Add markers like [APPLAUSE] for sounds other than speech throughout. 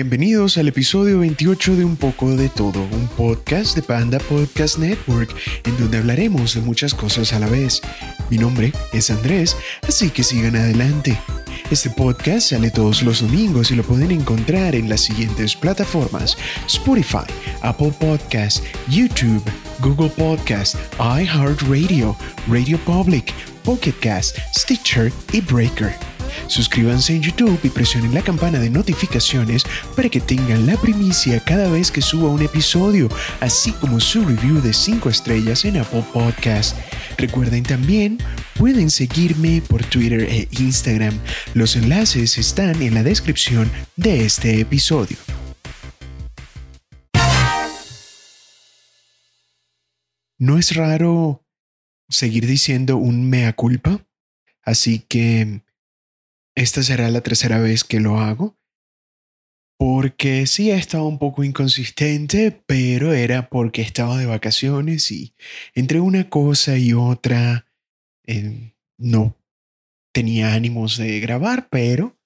Bienvenidos al episodio 28 de Un poco de todo, un podcast de Panda Podcast Network, en donde hablaremos de muchas cosas a la vez. Mi nombre es Andrés, así que sigan adelante. Este podcast sale todos los domingos y lo pueden encontrar en las siguientes plataformas: Spotify, Apple Podcast, YouTube, Google Podcast, iHeartRadio, Radio Public, Pocket Cast, Stitcher y Breaker. Suscríbanse en YouTube y presionen la campana de notificaciones para que tengan la primicia cada vez que suba un episodio, así como su review de 5 estrellas en Apple Podcast. Recuerden también, pueden seguirme por Twitter e Instagram. Los enlaces están en la descripción de este episodio. No es raro seguir diciendo un mea culpa, así que esta será la tercera vez que lo hago. Porque sí he estado un poco inconsistente, pero era porque estaba de vacaciones y entre una cosa y otra eh, no tenía ánimos de grabar, pero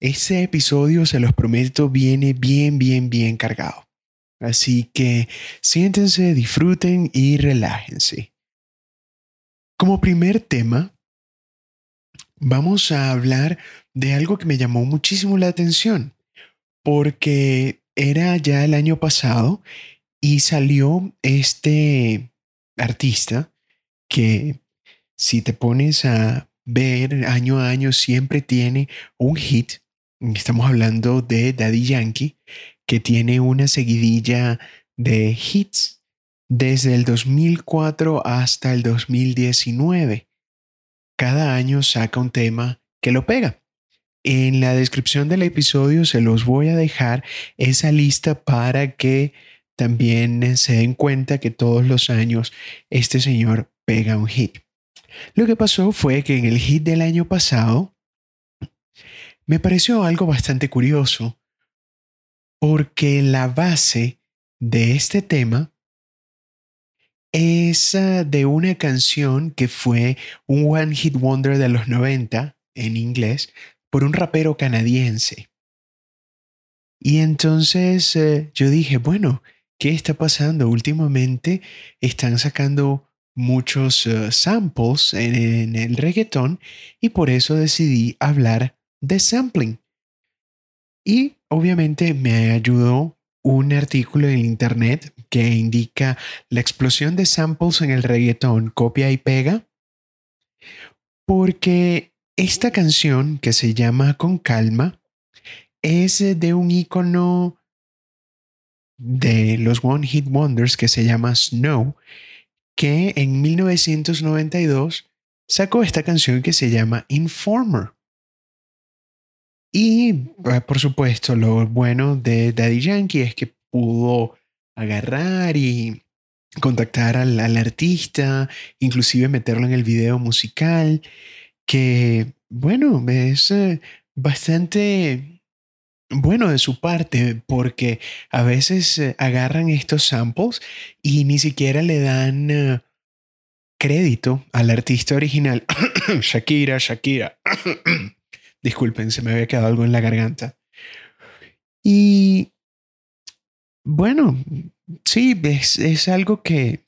ese episodio, se los prometo, viene bien, bien, bien cargado. Así que siéntense, disfruten y relájense. Como primer tema, vamos a hablar de algo que me llamó muchísimo la atención, porque era ya el año pasado y salió este artista que si te pones a ver año a año siempre tiene un hit. Estamos hablando de Daddy Yankee, que tiene una seguidilla de hits desde el 2004 hasta el 2019 cada año saca un tema que lo pega. En la descripción del episodio se los voy a dejar esa lista para que también se den cuenta que todos los años este señor pega un hit. Lo que pasó fue que en el hit del año pasado me pareció algo bastante curioso porque la base de este tema es de una canción que fue un One Hit Wonder de los 90 en inglés por un rapero canadiense. Y entonces eh, yo dije, bueno, ¿qué está pasando? Últimamente están sacando muchos eh, samples en, el reggaetón y por eso decidí hablar de sampling. Y obviamente me ayudó un artículo en internet que indica la explosión de samples en el reggaetón, copia y pega, porque esta canción que se llama Con Calma es de un icono de los One Hit Wonders que se llama Snow, que en 1992 sacó esta canción que se llama Informer. Y eh, por supuesto, lo bueno de Daddy Yankee es que pudo agarrar y contactar al, artista, inclusive meterlo en el video musical, que bueno, es eh, bastante bueno de su parte porque a veces eh, agarran estos samples y ni siquiera le dan crédito al artista original. [COUGHS] Shakira, Shakira. [COUGHS] Disculpen, se me había quedado algo en la garganta. Y bueno, sí, es, es algo que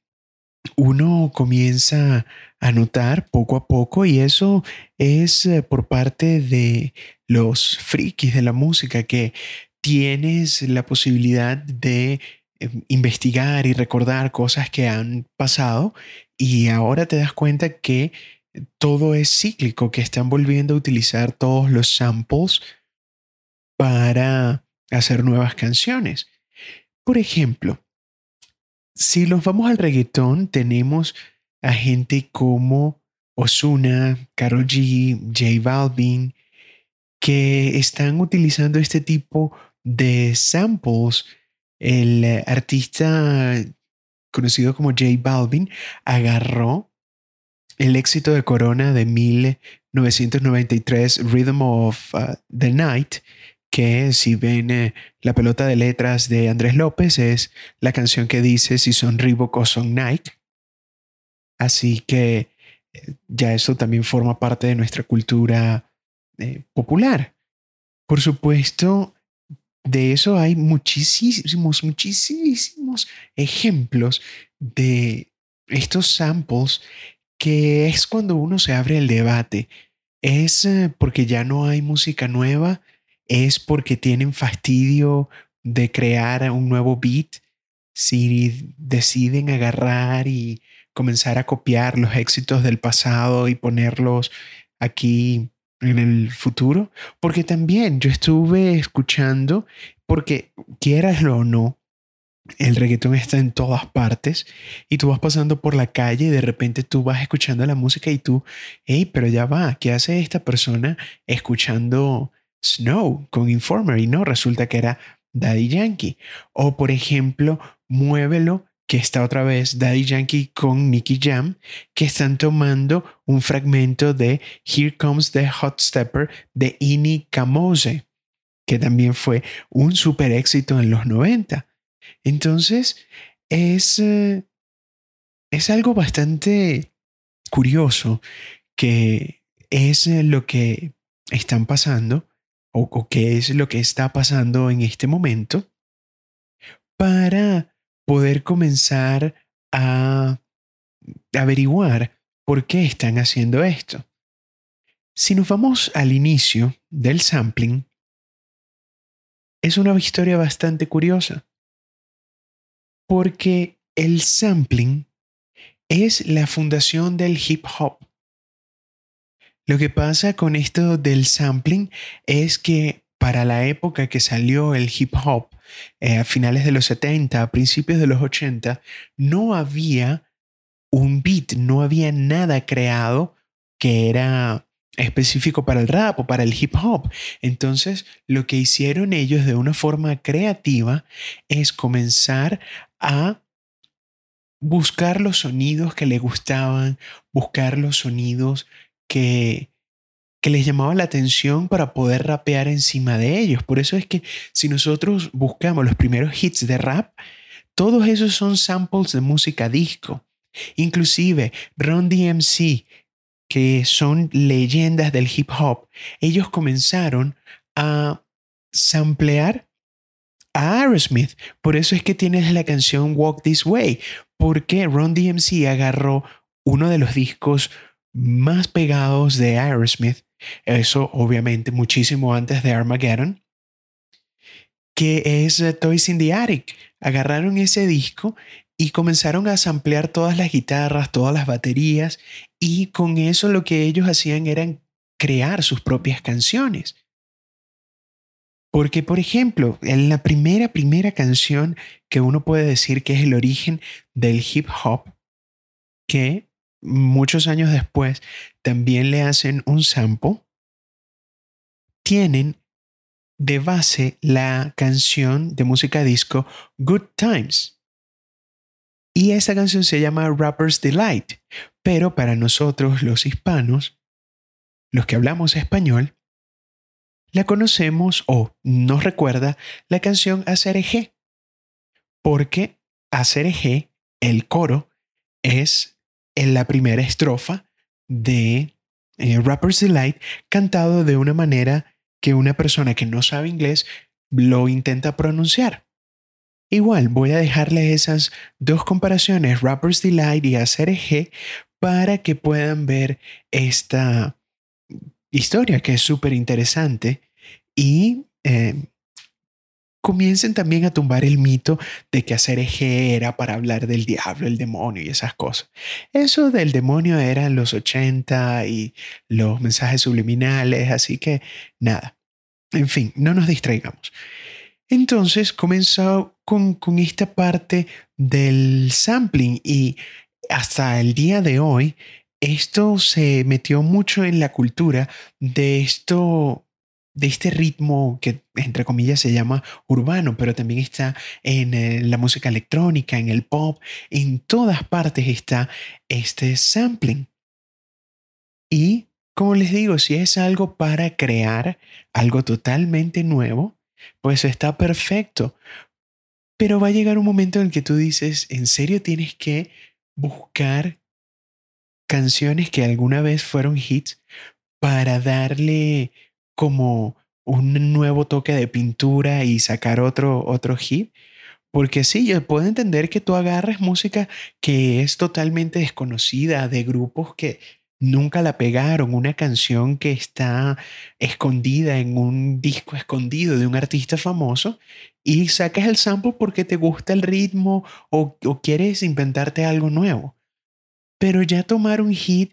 uno comienza a notar poco a poco y eso es eh, por parte de los frikis de la música que tienes la posibilidad de eh, investigar y recordar cosas que han pasado y ahora te das cuenta que todo es cíclico, que están volviendo a utilizar todos los samples para hacer nuevas canciones. Por ejemplo, si nos vamos al reggaetón, tenemos a gente como Osuna, Karol G, J Balvin, que están utilizando este tipo de samples. El artista conocido como J Balvin agarró el éxito de Corona de 1993, Rhythm of uh, the Night, que si ven eh, la pelota de letras de Andrés López, es la canción que dice si son Reebok o son Nike. Así que eh, ya eso también forma parte de nuestra cultura eh, popular. Por supuesto, de eso hay muchísimos, muchísimos ejemplos de estos samples que es cuando uno se abre el debate. Es porque ya no hay música nueva, es porque tienen fastidio de crear un nuevo beat, si deciden agarrar y comenzar a copiar los éxitos del pasado y ponerlos aquí en el futuro, porque también yo estuve escuchando, porque quieraslo o no, el reggaetón está en todas partes y tú vas pasando por la calle y de repente tú vas escuchando la música y tú, hey, pero ya va, ¿qué hace esta persona escuchando Snow con Informer? Y no, resulta que era Daddy Yankee. O por ejemplo, Muévelo que está otra vez Daddy Yankee con Nicky Jam, que están tomando un fragmento de Here Comes the Hot Stepper de Ini Kamose, que también fue un super éxito en los 90. Entonces, es, eh, es algo bastante curioso que es lo que están pasando o, que es lo que está pasando en este momento para poder comenzar a averiguar por qué están haciendo esto. Si nos vamos al inicio del sampling, es una historia bastante curiosa, porque el sampling es la fundación del hip hop. Lo que pasa con esto del sampling es que para la época que salió el hip hop, eh, a finales de los 70, a principios de los 80, no había un beat, no había nada creado que era específico para el rap o para el hip hop. Entonces, lo que hicieron ellos de una forma creativa es comenzar a buscar los sonidos que les gustaban, buscar los sonidos que que les llamaba la atención para poder rapear encima de ellos. Por eso es que si nosotros buscamos los primeros hits de rap, todos esos son samples de música disco. Inclusive Ron DMC, que son leyendas del hip hop, ellos comenzaron a samplear a Aerosmith. Por eso es que tienes la canción Walk This Way, porque Ron DMC agarró uno de los discos más pegados de Aerosmith eso obviamente muchísimo antes de Armageddon, que es eh, Toys in the Attic. Agarraron ese disco y comenzaron a samplear todas las guitarras, todas las baterías y con eso lo que ellos hacían era crear sus propias canciones. Porque, por ejemplo, en la primera, primera canción que uno puede decir que es el origen del hip hop, que muchos años después también le hacen un sample, tienen de base la canción de música disco Good Times. Y esa canción se llama Rapper's Delight, pero para nosotros los hispanos, los que hablamos español, la conocemos o nos recuerda la canción G, porque G, el coro, es en la primera estrofa de eh, Rapper's Delight, cantado de una manera que una persona que no sabe inglés lo intenta pronunciar. Igual, voy a dejarle esas dos comparaciones, Rapper's Delight y G, para que puedan ver esta historia que es súper interesante y eh, comiencen también a tumbar el mito de que hacer eje era para hablar del diablo, el demonio y esas cosas. Eso del demonio era en los 80 y los mensajes subliminales, así que nada. En fin, no nos distraigamos. Entonces comenzó con, con esta parte del sampling y hasta el día de hoy esto se metió mucho en la cultura de esto de este ritmo que entre comillas se llama urbano, pero también está en eh, la música electrónica, en el pop, en todas partes está este sampling. Y como les digo, si es algo para crear algo totalmente nuevo, pues está perfecto. Pero va a llegar un momento en el que tú dices, ¿en serio tienes que buscar canciones que alguna vez fueron hits para darle como un nuevo toque de pintura y sacar otro, otro hit. Porque sí, yo puedo entender que tú agarres música que es totalmente desconocida de grupos que nunca la pegaron, una canción que está escondida en un disco escondido de un artista famoso y sacas el sample porque te gusta el ritmo o, quieres inventarte algo nuevo. Pero ya tomar un hit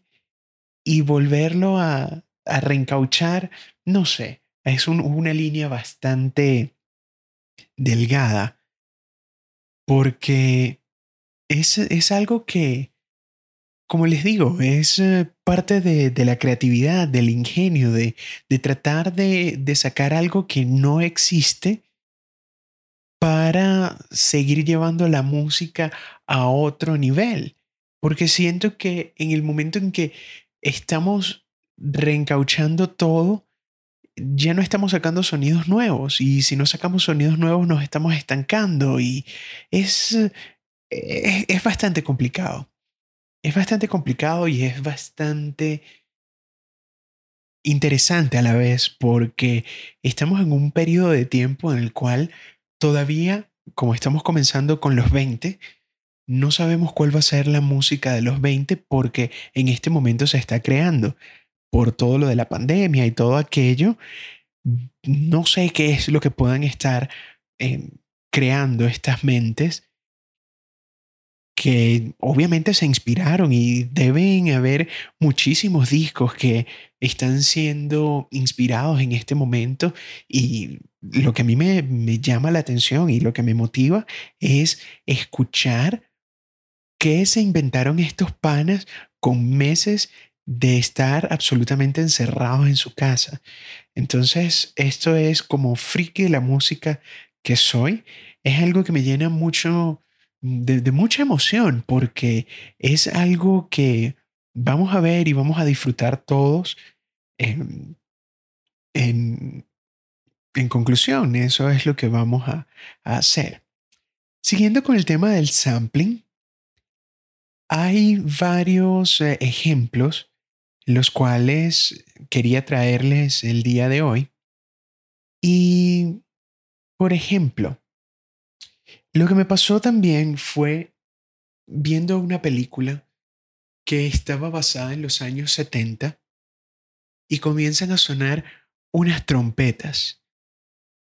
y volverlo a, a reencauchar, no sé, es una línea bastante delgada porque es, es algo que, como les digo, es eh, parte de, de la creatividad, del ingenio, de, de tratar de, de sacar algo que no existe para seguir llevando la música a otro nivel. Porque siento que en el momento en que estamos reencauchando todo, ya no estamos sacando sonidos nuevos. Y si no sacamos sonidos nuevos nos estamos estancando. Y es, es, bastante complicado. Es bastante complicado y es bastante interesante a la vez porque estamos en un periodo de tiempo en el cual todavía, como estamos comenzando con los 20, no sabemos cuál va a ser la música de los 20 porque en este momento se está creando por todo lo de la pandemia y todo aquello, no sé qué es lo que puedan estar eh, creando estas mentes que obviamente se inspiraron y deben haber muchísimos discos que están siendo inspirados en este momento y lo que a mí me, me llama la atención y lo que me motiva es escuchar qué se inventaron estos panas con meses de estar absolutamente encerrados en su casa. Entonces, esto es como friki de la música que soy. Es algo que me llena mucho, de, mucha emoción, porque es algo que vamos a ver y vamos a disfrutar todos. En, en, conclusión, eso es lo que vamos a, a hacer. Siguiendo con el tema del sampling, hay varios eh, ejemplos los cuales quería traerles el día de hoy. Y, por ejemplo, lo que me pasó también fue viendo una película que estaba basada en los años 70 y comienzan a sonar unas trompetas.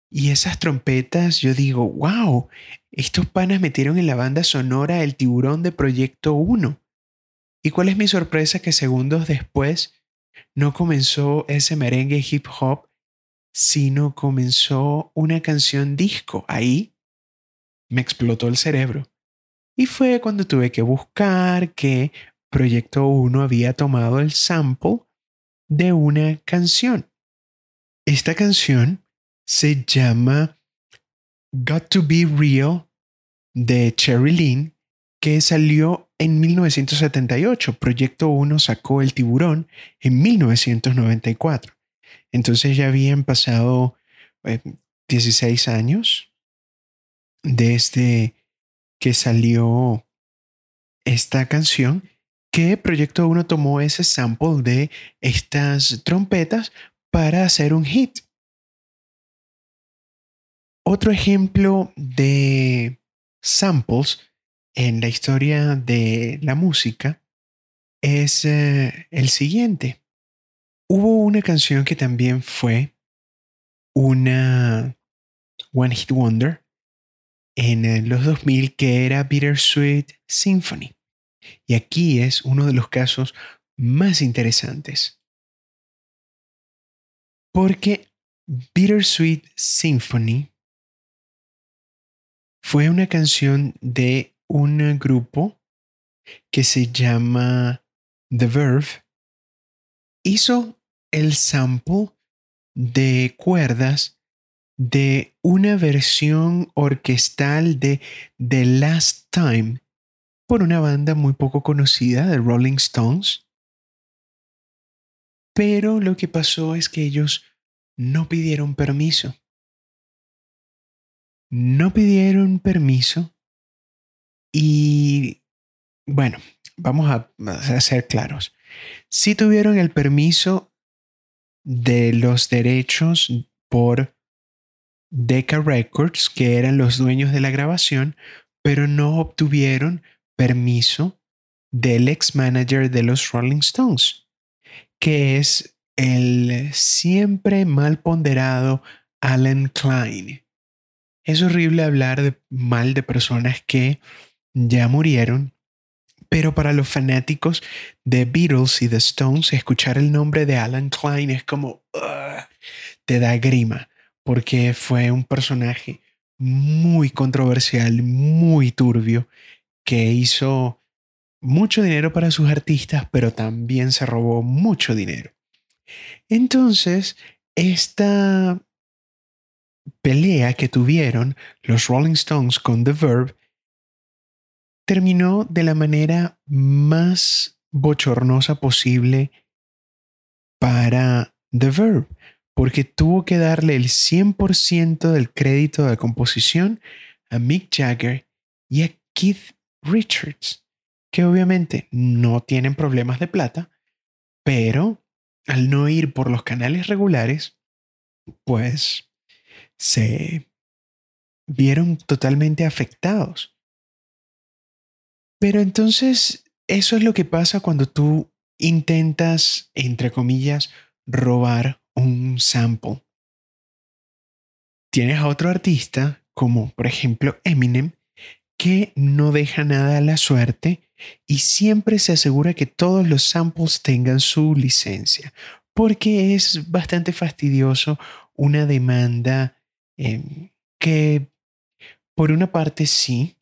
Y esas trompetas, yo digo, wow, estos panas metieron en la banda sonora el tiburón de Proyecto 1. ¿Y cuál es mi sorpresa que segundos después no comenzó ese merengue hip hop, sino comenzó una canción disco? Ahí me explotó el cerebro. Y fue cuando tuve que buscar que Proyecto 1 había tomado el sample de una canción. Esta canción se llama Got to Be Real de Cherry Lynn, que salió en 1978. Proyecto 1 sacó El tiburón en 1994. Entonces ya habían pasado 16 eh, años desde que salió esta canción que Proyecto 1 tomó ese sample de estas trompetas para hacer un hit. Otro ejemplo de samples en la historia de la música es eh, el siguiente. Hubo una canción que también fue una One Hit Wonder en eh, los 2000 que era Bittersweet Symphony. Y aquí es uno de los casos más interesantes. Porque Bittersweet Symphony fue una canción de un grupo que se llama The Verve hizo el sample de cuerdas de una versión orquestal de The Last Time por una banda muy poco conocida de Rolling Stones. Pero lo que pasó es que ellos no pidieron permiso. No pidieron permiso y bueno, vamos a, ser claros. Si tuvieron el permiso de los derechos por Decca Records, que eran los dueños de la grabación, pero no obtuvieron permiso del ex manager de los Rolling Stones, que es el siempre mal ponderado Alan Klein. Es horrible hablar de, mal de personas que ya murieron, pero para los fanáticos de Beatles y The Stones, escuchar el nombre de Alan Klein es como te da grima, porque fue un personaje muy controversial, muy turbio, que hizo mucho dinero para sus artistas, pero también se robó mucho dinero. Entonces, esta pelea que tuvieron los Rolling Stones con The Verb terminó de la manera más bochornosa posible para The Verb, porque tuvo que darle el 100% del crédito de composición a Mick Jagger y a Keith Richards, que obviamente no tienen problemas de plata, pero al no ir por los canales regulares, pues se vieron totalmente afectados. Pero entonces, eso es lo que pasa cuando tú intentas, entre comillas, robar un sample. Tienes a otro artista, como por ejemplo Eminem, que no deja nada a la suerte y siempre se asegura que todos los samples tengan su licencia, porque es bastante fastidioso una demanda em, que por una parte sí,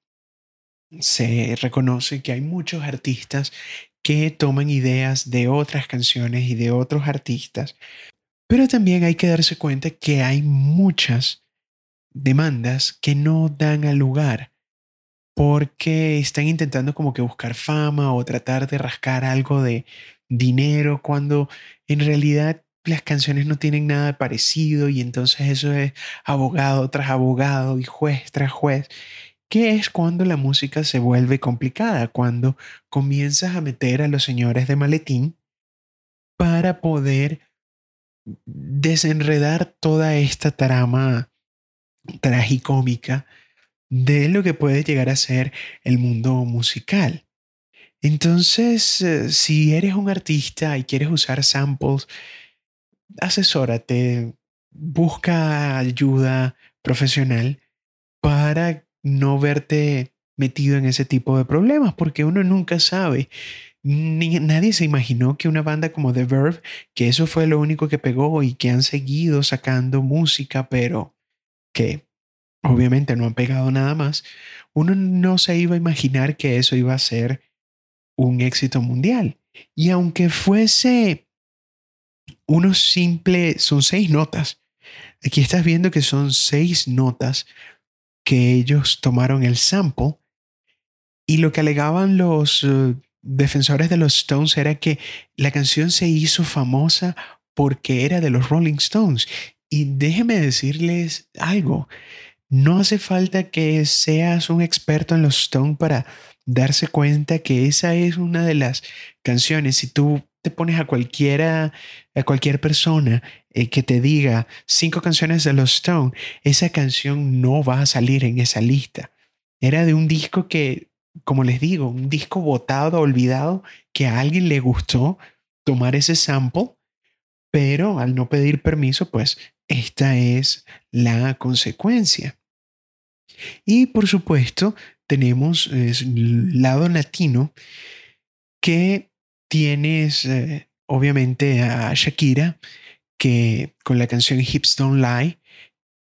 se reconoce que hay muchos artistas que toman ideas de otras canciones y de otros artistas, pero también hay que darse cuenta que hay muchas demandas que no dan al lugar porque están intentando como que buscar fama o tratar de rascar algo de dinero cuando en realidad las canciones no tienen nada parecido y entonces eso es abogado tras abogado y juez tras juez, que es cuando la música se vuelve complicada, cuando comienzas a meter a los señores de maletín para poder desenredar toda esta trama tragicómica de lo que puede llegar a ser el mundo musical. Entonces, eh, si eres un artista y quieres usar samples, asesórate, busca ayuda profesional para no verte metido en ese tipo de problemas, porque uno nunca sabe. nadie se imaginó que una banda como The Verve, que eso fue lo único que pegó y que han seguido sacando música, pero que obviamente no han pegado nada más, uno no se iba a imaginar que eso iba a ser un éxito mundial. Y aunque fuese uno simple, son seis notas. Aquí estás viendo que son seis notas que ellos tomaron el sample y lo que alegaban los eh, defensores de los Stones era que la canción se hizo famosa porque era de los Rolling Stones. Y déjeme decirles algo, no hace falta que seas un experto en los Stones para darse cuenta que esa es una de las canciones. Si tú te pones a cualquiera, a cualquier persona eh, que te diga cinco canciones de los Stones, esa canción no va a salir en esa lista. Era de un disco que, como les digo, un disco botado, olvidado, que a alguien le gustó tomar ese sample, pero al no pedir permiso, pues esta es la consecuencia. Y por supuesto, tenemos el lado latino que tienes eh, obviamente a Shakira, que con la canción Hips Don't Lie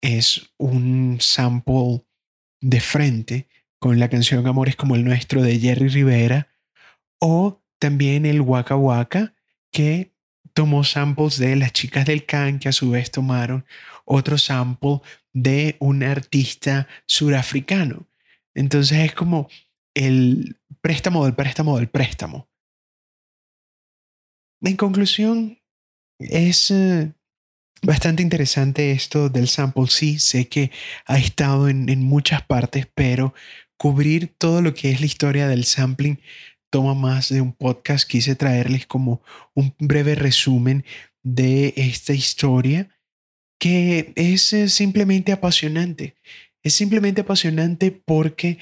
es un sample de frente con la canción Amores como el nuestro de Jerry Rivera, o también el Waka Waka, que tomó samples de las chicas del can, que a su vez tomaron otro sample de un artista surafricano. Entonces es como el préstamo del préstamo del préstamo. En conclusión, es eh, bastante interesante esto del sample. Sí, sé que ha estado en, en muchas partes, pero cubrir todo lo que es la historia del sampling toma más de un podcast. Quise traerles como un breve resumen de esta historia que es eh, simplemente apasionante. Es simplemente apasionante porque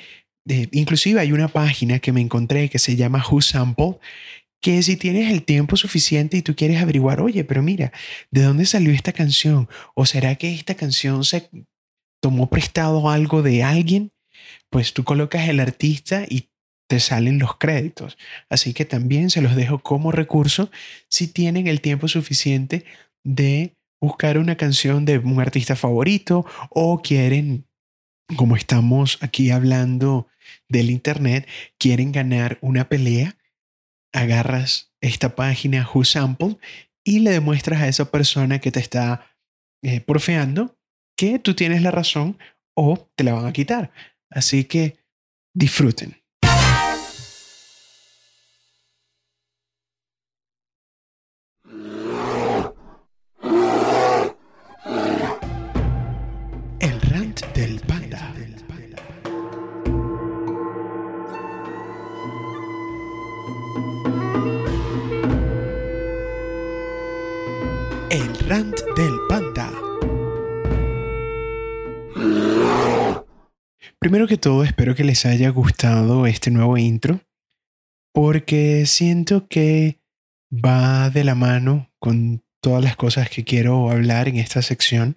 eh, inclusive hay una página que me encontré que se llama Who Sample, que si tienes el tiempo suficiente y tú quieres averiguar, oye, pero mira, ¿de dónde salió esta canción? ¿O será que esta canción se tomó prestado algo de alguien? Pues tú colocas el artista y te salen los créditos. Así que también se los dejo como recurso si tienen el tiempo suficiente de buscar una canción de un artista favorito o quieren, como estamos aquí hablando del Internet, quieren ganar una pelea, agarras esta página Who Sample y le demuestras a esa persona que te está eh, porfeando que tú tienes la razón o te la van a quitar. Así que disfruten. Del panda. Primero que todo, espero que les haya gustado este nuevo intro, porque siento que va de la mano con todas las cosas que quiero hablar en esta sección,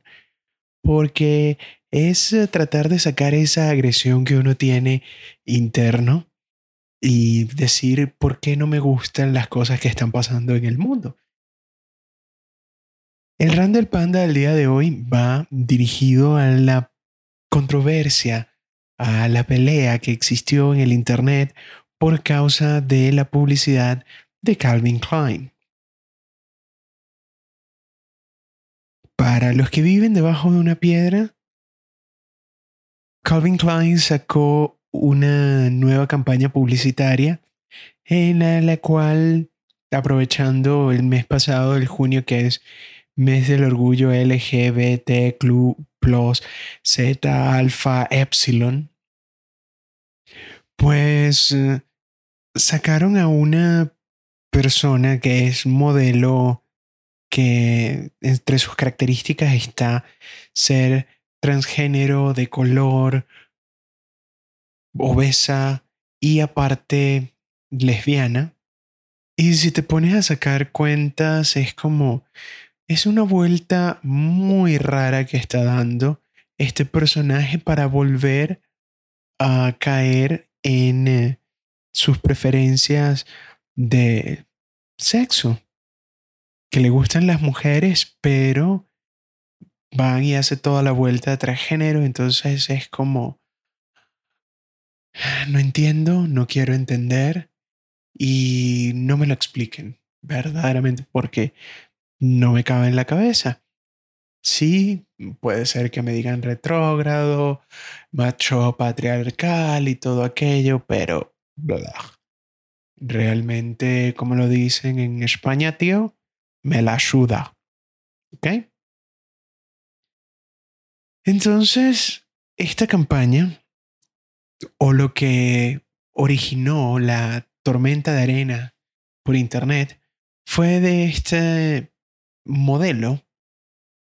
porque es tratar de sacar esa agresión que uno tiene interno y decir por qué no me gustan las cosas que están pasando en el mundo. El Randall Panda del día de hoy va dirigido a la controversia, a la pelea que existió en el Internet por causa de la publicidad de Calvin Klein. Para los que viven debajo de una piedra, Calvin Klein sacó una nueva campaña publicitaria en la, cual, aprovechando el mes pasado, el junio, que es mes del orgullo LGBT, plus, Z, alfa, epsilon, pues eh, sacaron a una persona que es modelo que entre sus características está ser transgénero, de color, obesa y aparte lesbiana. Y si te pones a sacar cuentas, es como es una vuelta muy rara que está dando este personaje para volver a caer en eh, sus preferencias de sexo. Que le gustan las mujeres, pero van y hace toda la vuelta de transgénero. Entonces es como, no entiendo, no quiero entender y no me lo expliquen verdaderamente porque no me cabe en la cabeza. Sí, puede ser que me digan retrógrado, macho patriarcal y todo aquello, pero realmente, como lo dicen en España, tío, me la ayuda. ¿Ok? Entonces, esta campaña, o lo que originó la tormenta de arena por Internet, fue de este modelo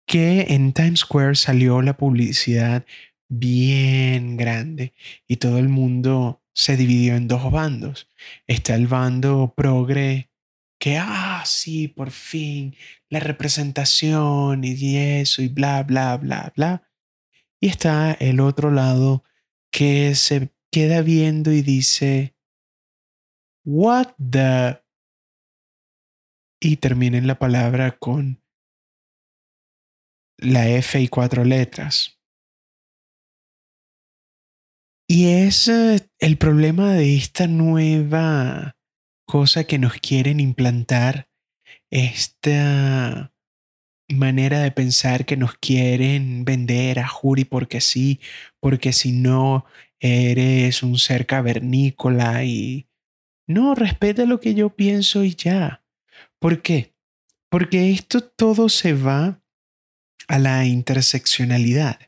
que en Times Square salió la publicidad bien grande y todo el mundo se dividió en dos bandos. Está el bando progre que, ah, sí, por fin, la representación y eso y bla, bla, bla, bla. Y está el otro lado que se queda viendo y dice, what the y terminen la palabra con la F y cuatro letras. Y es eh, el problema de esta nueva cosa que nos quieren implantar, esta manera de pensar que nos quieren vender a Juri porque sí, porque si no eres un ser cavernícola y no, respeta lo que yo pienso y ya. ¿Por qué? Porque esto todo se va a la interseccionalidad.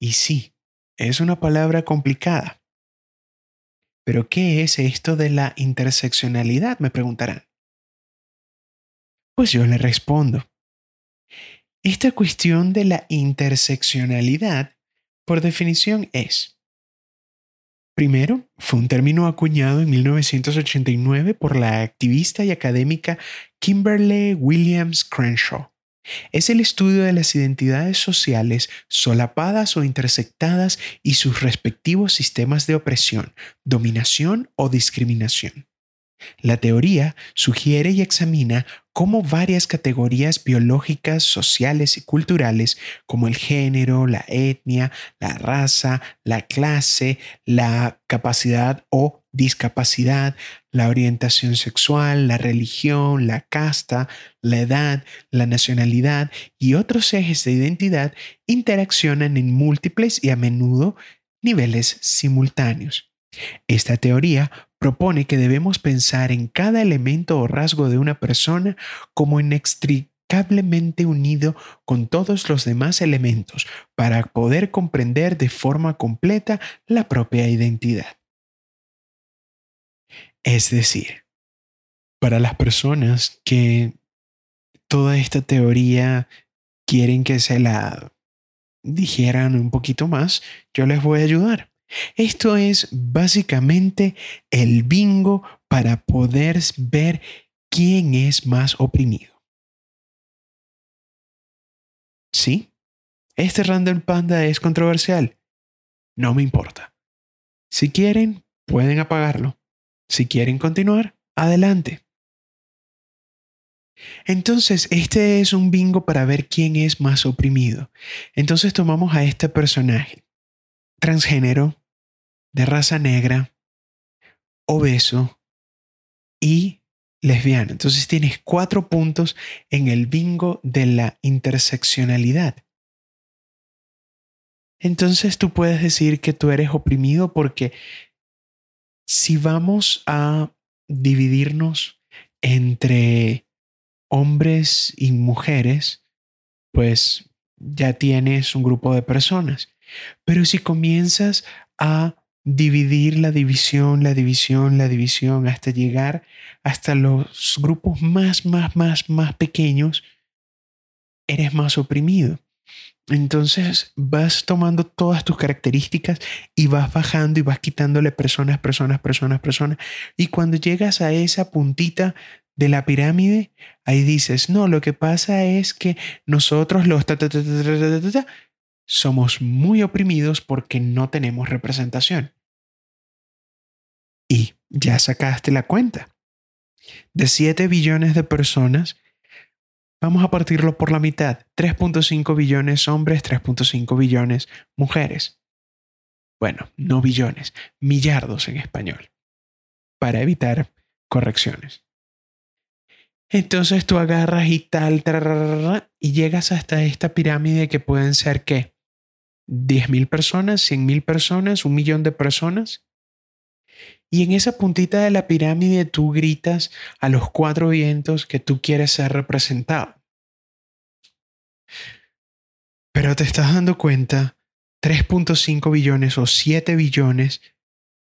Y sí, es una palabra complicada. Pero ¿qué es esto de la interseccionalidad? Me preguntarán. Pues yo le respondo. Esta cuestión de la interseccionalidad, por definición, es, primero, fue un término acuñado en 1989 por la activista y académica Kimberly Williams Crenshaw. Es el estudio de las identidades sociales solapadas o intersectadas y sus respectivos sistemas de opresión, dominación o discriminación. La teoría sugiere y examina cómo varias categorías biológicas, sociales y culturales, como el género, la etnia, la raza, la clase, la capacidad o discapacidad, la orientación sexual, la religión, la casta, la edad, la nacionalidad y otros ejes de identidad interaccionan en múltiples y a menudo niveles simultáneos. Esta teoría propone que debemos pensar en cada elemento o rasgo de una persona como inextricablemente unido con todos los demás elementos para poder comprender de forma completa la propia identidad. Es decir, para las personas que toda esta teoría quieren que se la dijeran un poquito más, yo les voy a ayudar. Esto es básicamente el bingo para poder ver quién es más oprimido. ¿Sí? Este Random Panda es controversial. No me importa. Si quieren, pueden apagarlo. Si quieren continuar, adelante. Entonces, este es un bingo para ver quién es más oprimido. Entonces tomamos a este personaje, transgénero, de raza negra, obeso y lesbiana. Entonces tienes cuatro puntos en el bingo de la interseccionalidad. Entonces tú puedes decir que tú eres oprimido porque si vamos a dividirnos entre hombres y mujeres, pues ya tienes un grupo de personas. Pero si comienzas a dividir la división, la división, la división, hasta llegar hasta los grupos más, más, más, más pequeños, eres más oprimido. Entonces vas tomando todas tus características y vas bajando y vas quitándole personas, personas, personas, personas. Y cuando llegas a esa puntita de la pirámide, ahí dices, no, lo que pasa es que nosotros los somos muy oprimidos porque no tenemos representación. Y ya sacaste la cuenta. De 7 billones de personas, vamos a partirlo por la mitad. 3.5 billones hombres, 3.5 billones mujeres. Bueno, no billones, millardos en español, para evitar correcciones. Entonces tú agarras y tal, y llegas hasta esta pirámide que pueden ser qué? 10.000 personas, 100.000 personas, un millón de personas. Y en esa puntita de la pirámide tú gritas a los cuatro vientos que tú quieres ser representado. Pero te estás dando cuenta, 3.5 billones o 7 billones,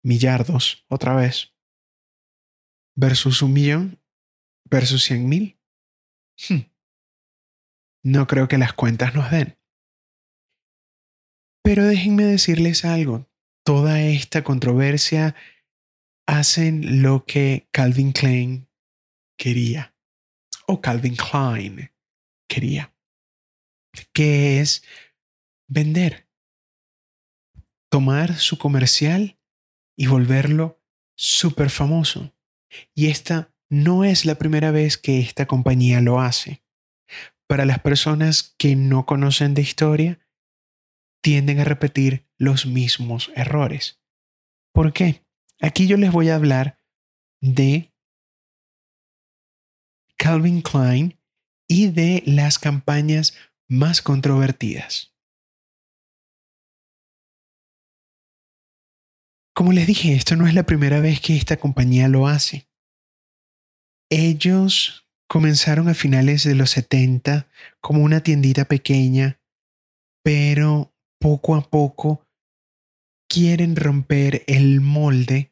millardos, otra vez, versus un millón, versus 100 mil. Hmm. No creo que las cuentas nos den. Pero déjenme decirles algo, toda esta controversia hacen lo que Calvin Klein quería, o Calvin Klein quería, que es vender, tomar su comercial y volverlo súper famoso. Y esta no es la primera vez que esta compañía lo hace. Para las personas que no conocen de historia, tienden a repetir los mismos errores. ¿Por qué? Aquí yo les voy a hablar de Calvin Klein y de las campañas más controvertidas. Como les dije, esto no es la primera vez que esta compañía lo hace. Ellos comenzaron a finales de los 70 como una tiendita pequeña, pero poco a poco quieren romper el molde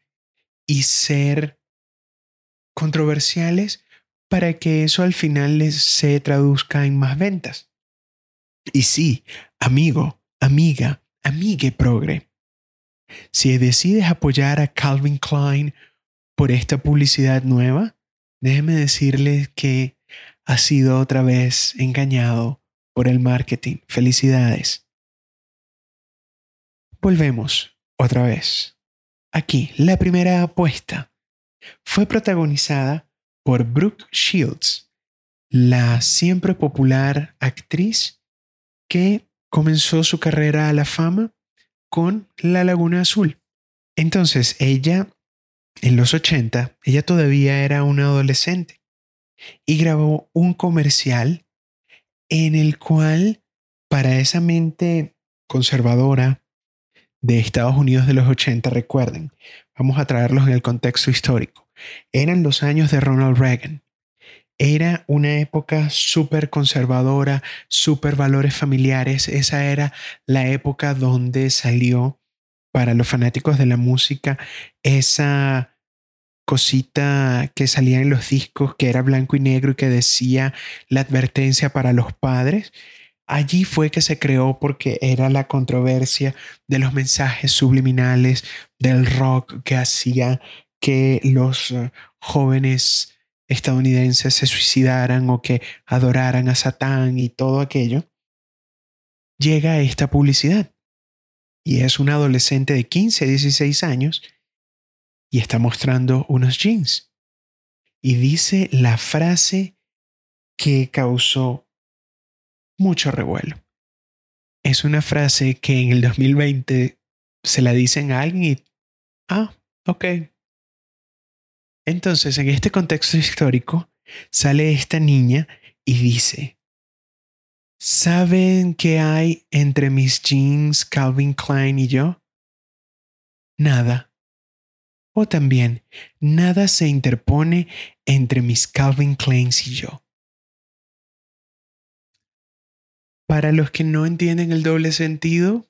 y ser controversiales para que eso al final les se traduzca en más ventas. Y sí, amigo, amiga, amigue progre. Si decides apoyar a Calvin Klein por esta publicidad nueva, déjeme decirles que ha sido otra vez engañado por el marketing. Felicidades. Volvemos otra vez. Aquí, la primera apuesta fue protagonizada por Brooke Shields, la siempre popular actriz que comenzó su carrera a la fama con La Laguna Azul. Entonces, ella, en los 80, ella todavía era una adolescente y grabó un comercial en el cual, para esa mente conservadora de Estados Unidos de los 80, recuerden, vamos a traerlos en el contexto histórico, eran los años de Ronald Reagan. Era una época súper conservadora, súper valores familiares. Esa era la época donde salió para los fanáticos de la música esa cosita que salía en los discos que era blanco y negro y que decía la advertencia para los padres. Allí fue que se creó porque era la controversia de los mensajes subliminales del rock que hacía que los eh, jóvenes estadounidenses se suicidaran o que adoraran a Satán y todo aquello, llega esta publicidad. Y es un adolescente de 15, 16 años y está mostrando unos jeans. Y dice la frase que causó mucho revuelo. Es una frase que en el 2020 se la dicen a alguien y, ah, ok. Entonces, en este contexto histórico, sale esta niña y dice, ¿saben qué hay entre mis jeans Calvin Klein y yo? Nada. O también, nada se interpone entre mis Calvin Kleins y yo. Para los que no entienden el doble sentido,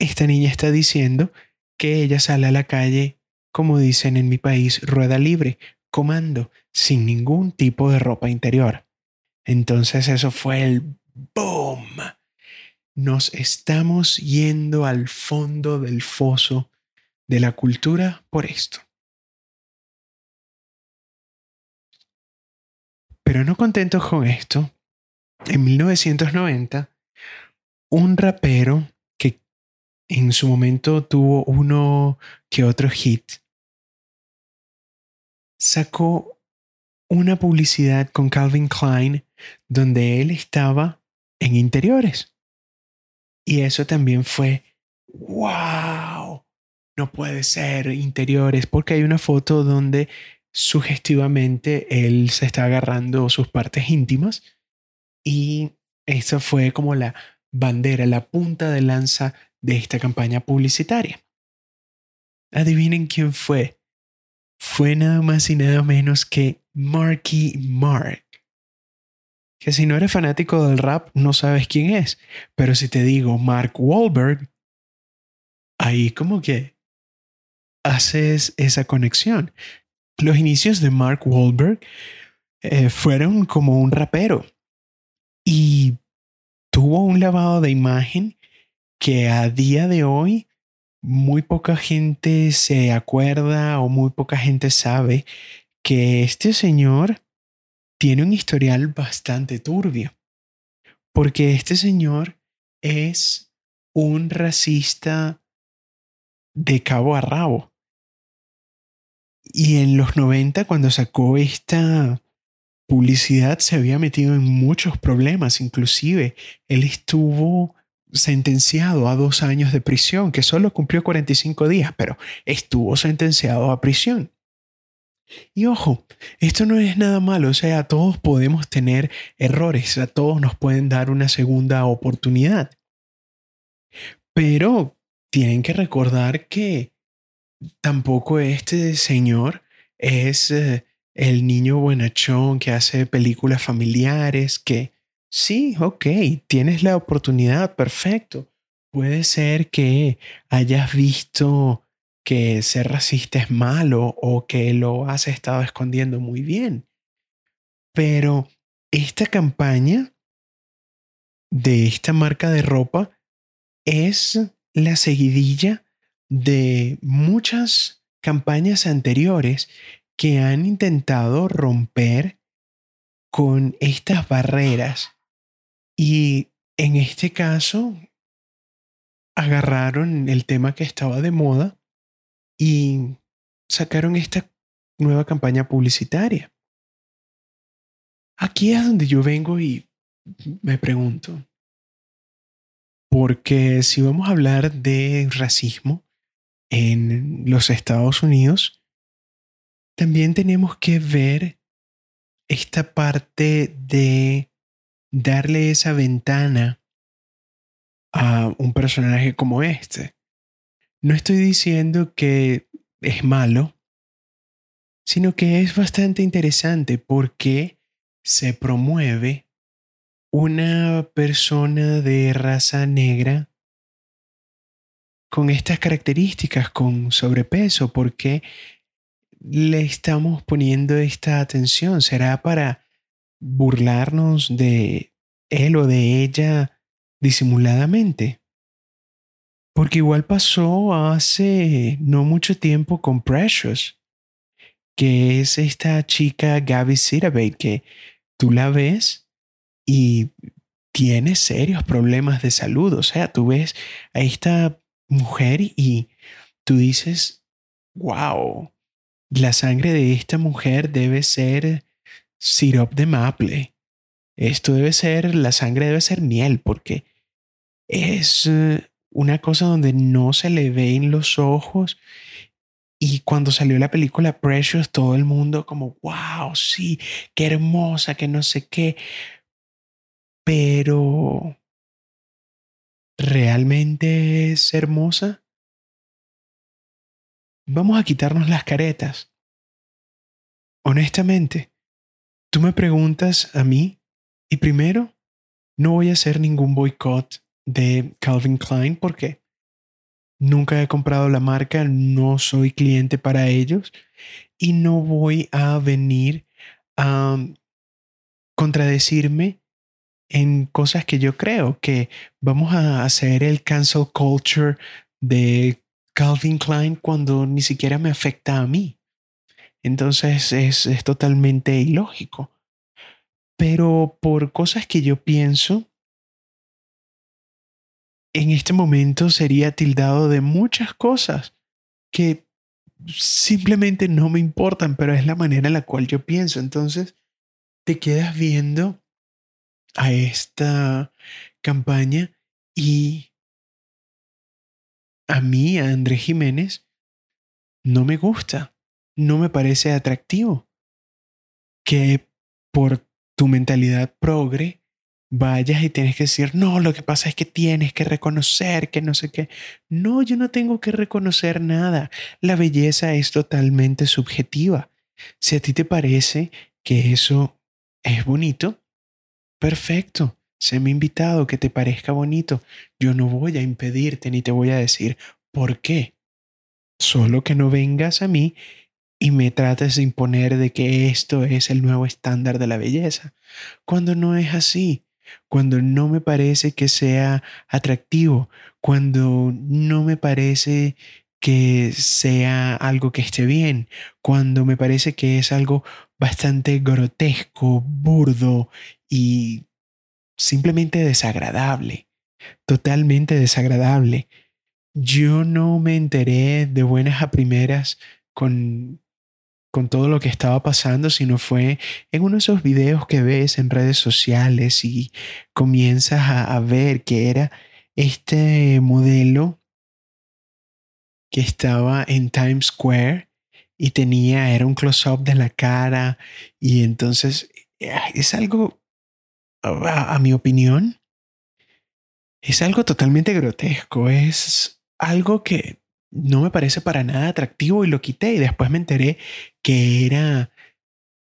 esta niña está diciendo que ella sale a la calle, como dicen en mi país, rueda libre, comando, sin ningún tipo de ropa interior. Entonces eso fue el boom. Nos estamos yendo al fondo del foso de la cultura por esto. Pero no contentos con esto, en 1990, un rapero que en su momento tuvo uno que otro hit, sacó una publicidad con Calvin Klein donde él estaba en interiores. Y eso también fue, wow, no puede ser interiores, porque hay una foto donde sugestivamente él se está agarrando sus partes íntimas y eso fue como la bandera, la punta de lanza de esta campaña publicitaria. Adivinen quién fue. Fue nada más y nada menos que Marky Mark. Que si no eres fanático del rap, no sabes quién es. Pero si te digo Mark Wahlberg, ahí como que haces esa conexión. Los inicios de Mark Wahlberg eh, fueron como un rapero y tuvo un lavado de imagen que a día de hoy muy poca gente se acuerda o muy poca gente sabe que este señor tiene un historial bastante turbio. Porque este señor es un racista de cabo a rabo. Y en los 90, cuando sacó esta publicidad, se había metido en muchos problemas. Inclusive, él estuvo sentenciado a dos años de prisión, que solo cumplió 45 días, pero estuvo sentenciado a prisión. Y ojo, esto no es nada malo, o sea, todos podemos tener errores, a todos nos pueden dar una segunda oportunidad. Pero tienen que recordar que tampoco este señor es eh, el niño buenachón que hace películas familiares, que sí, ok, tienes la oportunidad, perfecto. Puede ser que hayas visto que ser racista es malo o que lo has estado escondiendo muy bien. Pero esta campaña de esta marca de ropa es la seguidilla de muchas campañas anteriores que han intentado romper con estas barreras. Y en este caso, agarraron el tema que estaba de moda y sacaron esta nueva campaña publicitaria. Aquí es donde yo vengo y me pregunto, porque si vamos a hablar de racismo en los Estados Unidos, también tenemos que ver esta parte de darle esa ventana a un personaje como este. No estoy diciendo que es malo, sino que es bastante interesante porque se promueve una persona de raza negra con estas características, con sobrepeso, porque le estamos poniendo esta atención? ¿Será para burlarnos de él o de ella disimuladamente? Porque igual pasó hace no mucho tiempo con Precious, que es esta chica Gabby Sitabate, que tú la ves y tiene serios problemas de salud. O sea, tú ves a esta mujer y tú dices, wow, la sangre de esta mujer debe ser sirop de maple. Esto debe ser, la sangre debe ser miel, porque es eh, una cosa donde no se le ven los ojos. Y cuando salió la película Precious, todo el mundo como, wow, sí, qué hermosa, que no sé qué. Pero, ¿realmente es hermosa? Vamos a quitarnos las caretas. Honestamente, tú me preguntas a mí y primero, no voy a hacer ningún boicot de Calvin Klein porque nunca he comprado la marca, no soy cliente para ellos y no voy a venir a contradecirme en cosas que yo creo que vamos a hacer el cancel culture de Calvin Klein cuando ni siquiera me afecta a mí. Entonces es, es totalmente ilógico. Pero por cosas que yo pienso, en este momento sería tildado de muchas cosas que simplemente no me importan, pero es la manera en la cual yo pienso. Entonces, te quedas viendo a esta campaña y a mí, a Andrés Jiménez, no me gusta, no me parece atractivo. Que por tu mentalidad progre vayas y tienes que decir, no, lo que pasa es que tienes que reconocer que no sé qué. No, yo no tengo que reconocer nada. La belleza es totalmente subjetiva. Si a ti te parece que eso es bonito, perfecto. Me ha invitado, que te parezca bonito. Yo no voy a impedirte ni te voy a decir por qué. Solo que no vengas a mí y me trates de imponer de que esto es el nuevo estándar de la belleza, cuando no es así, cuando no me parece que sea atractivo, cuando no me parece que sea algo que esté bien, cuando me parece que es algo bastante grotesco, burdo y simplemente desagradable, totalmente desagradable. Yo no me enteré de buenas a primeras con, con todo lo que estaba pasando, sino fue en uno de esos videos que ves en redes sociales y comienzas a, a ver que era este modelo que estaba en Times Square y tenía, era un close-up de la cara y entonces eh, es algo a, mi opinión, es algo totalmente grotesco. Es algo que no me parece para nada atractivo y lo quité y después me enteré que era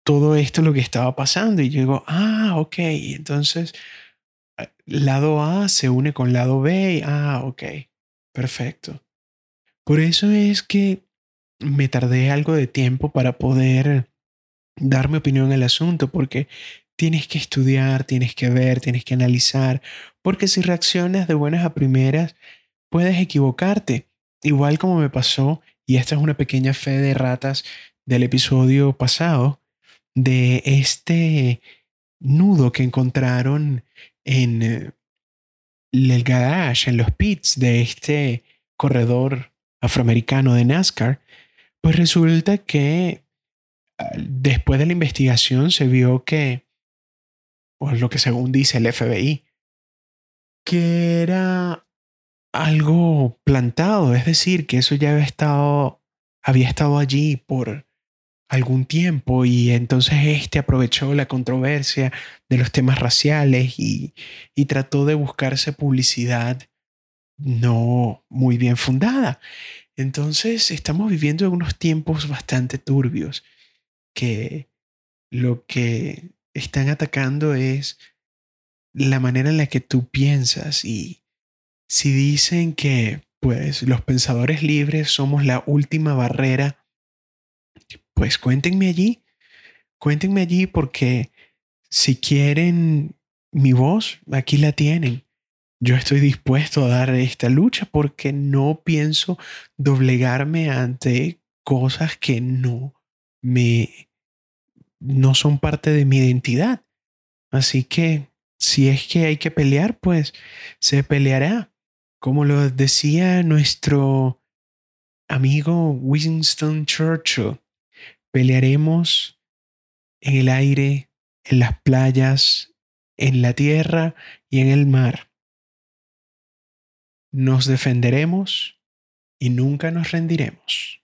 todo esto lo que estaba pasando y yo digo, ah, ok, entonces eh, lado A se une con lado B y, ah, ok, perfecto. Por eso es que me tardé algo de tiempo para poder dar mi opinión el asunto porque tienes que estudiar, tienes que ver, tienes que analizar, porque si reaccionas de buenas a primeras, puedes equivocarte. Igual como me pasó, y esta es una pequeña fe de ratas del episodio pasado, de este nudo que encontraron en eh, el garage, en los pits de este corredor afroamericano de NASCAR, pues resulta que ah, después de la investigación se vio que, o lo que según dice el FBI, que era algo plantado, es decir, que eso ya había estado, había estado allí por algún tiempo y entonces este aprovechó la controversia de los temas raciales y, y trató de buscarse publicidad no muy bien fundada. Entonces estamos viviendo en unos tiempos bastante turbios que lo que están atacando es la manera en la que tú piensas y si dicen que pues los pensadores libres somos la última barrera, pues cuéntenme allí, cuéntenme allí porque si quieren mi voz, aquí la tienen. Yo estoy dispuesto a dar esta lucha porque no pienso doblegarme ante cosas que no me no son parte de mi identidad. Así que si es que hay que pelear, pues se peleará. Como lo decía nuestro amigo Winston Churchill, pelearemos en el aire, en las playas, en la tierra y en el mar nos defenderemos y nunca nos rendiremos.